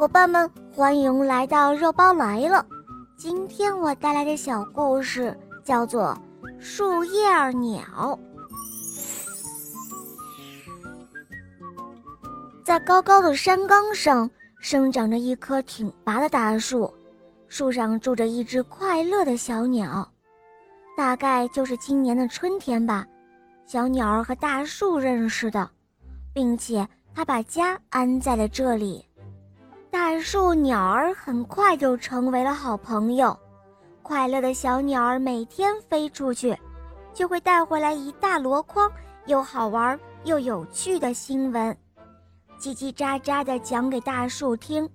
伙伴们，欢迎来到肉包来了。今天我带来的小故事叫做《树叶鸟》。在高高的山岗上，生长着一棵挺拔的大树，树上住着一只快乐的小鸟。大概就是今年的春天吧，小鸟和大树认识的，并且它把家安在了这里。大树、鸟儿很快就成为了好朋友。快乐的小鸟儿每天飞出去，就会带回来一大箩筐又好玩又有趣的新闻，叽叽喳喳地讲给大树听，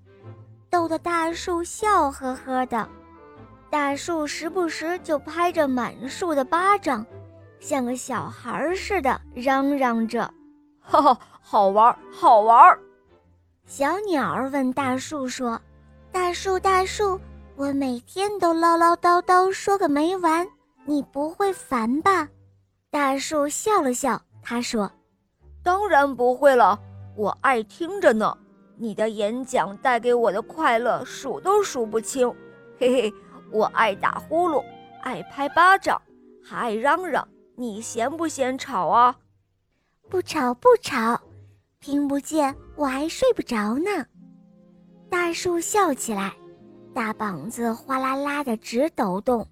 逗得大树笑呵呵的。大树时不时就拍着满树的巴掌，像个小孩似的嚷嚷着：“哈哈，好玩，好玩！”小鸟儿问大树说：“大树，大树，我每天都唠唠叨叨说个没完，你不会烦吧？”大树笑了笑，他说：“当然不会了，我爱听着呢。你的演讲带给我的快乐数都数不清，嘿嘿，我爱打呼噜，爱拍巴掌，还爱嚷嚷。你嫌不嫌吵啊？不吵，不吵。”听不见，我还睡不着呢。大树笑起来，大膀子哗啦啦的直抖动。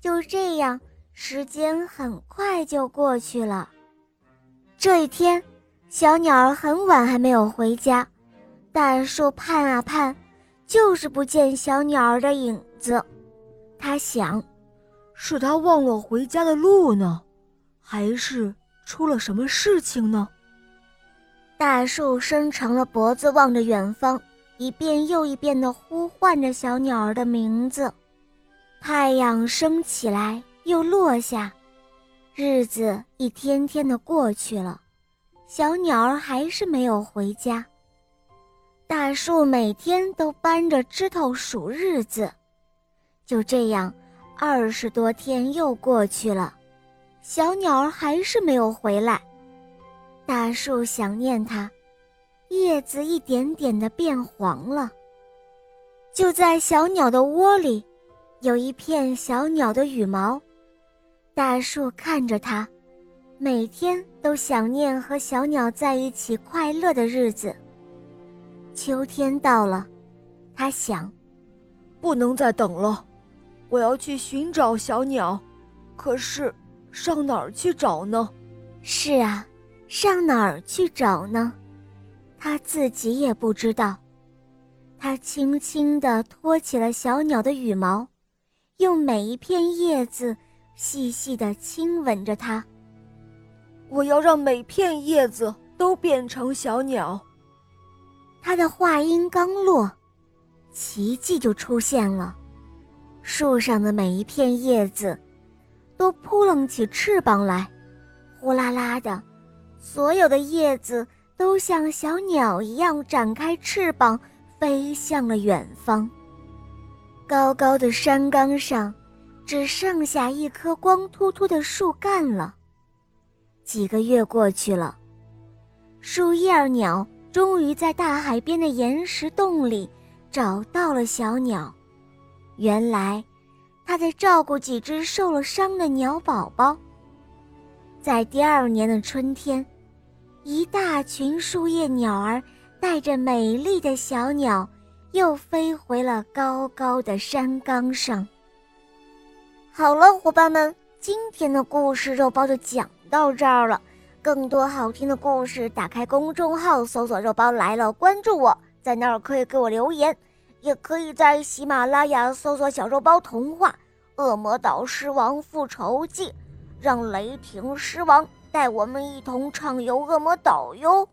就这样，时间很快就过去了。这一天，小鸟儿很晚还没有回家，大树盼啊盼，就是不见小鸟儿的影子。他想，是他忘了回家的路呢，还是出了什么事情呢？大树伸长了脖子，望着远方，一遍又一遍地呼唤着小鸟儿的名字。太阳升起来又落下，日子一天天的过去了，小鸟儿还是没有回家。大树每天都扳着枝头数日子，就这样，二十多天又过去了，小鸟儿还是没有回来。大树想念它，叶子一点点的变黄了。就在小鸟的窝里，有一片小鸟的羽毛。大树看着它，每天都想念和小鸟在一起快乐的日子。秋天到了，他想，不能再等了，我要去寻找小鸟。可是，上哪儿去找呢？是啊。上哪儿去找呢？他自己也不知道。他轻轻地托起了小鸟的羽毛，用每一片叶子细细地亲吻着它。我要让每片叶子都变成小鸟。他的话音刚落，奇迹就出现了。树上的每一片叶子都扑棱起翅膀来，呼啦啦的。所有的叶子都像小鸟一样展开翅膀，飞向了远方。高高的山岗上，只剩下一棵光秃秃的树干了。几个月过去了，树叶鸟终于在大海边的岩石洞里找到了小鸟。原来，它在照顾几只受了伤的鸟宝宝。在第二年的春天。一大群树叶鸟儿带着美丽的小鸟，又飞回了高高的山岗上。好了，伙伴们，今天的故事肉包就讲到这儿了。更多好听的故事，打开公众号搜索“肉包来了”，关注我，在那儿可以给我留言，也可以在喜马拉雅搜索“小肉包童话《恶魔岛狮王复仇记》，让雷霆狮王。带我们一同畅游恶魔岛哟！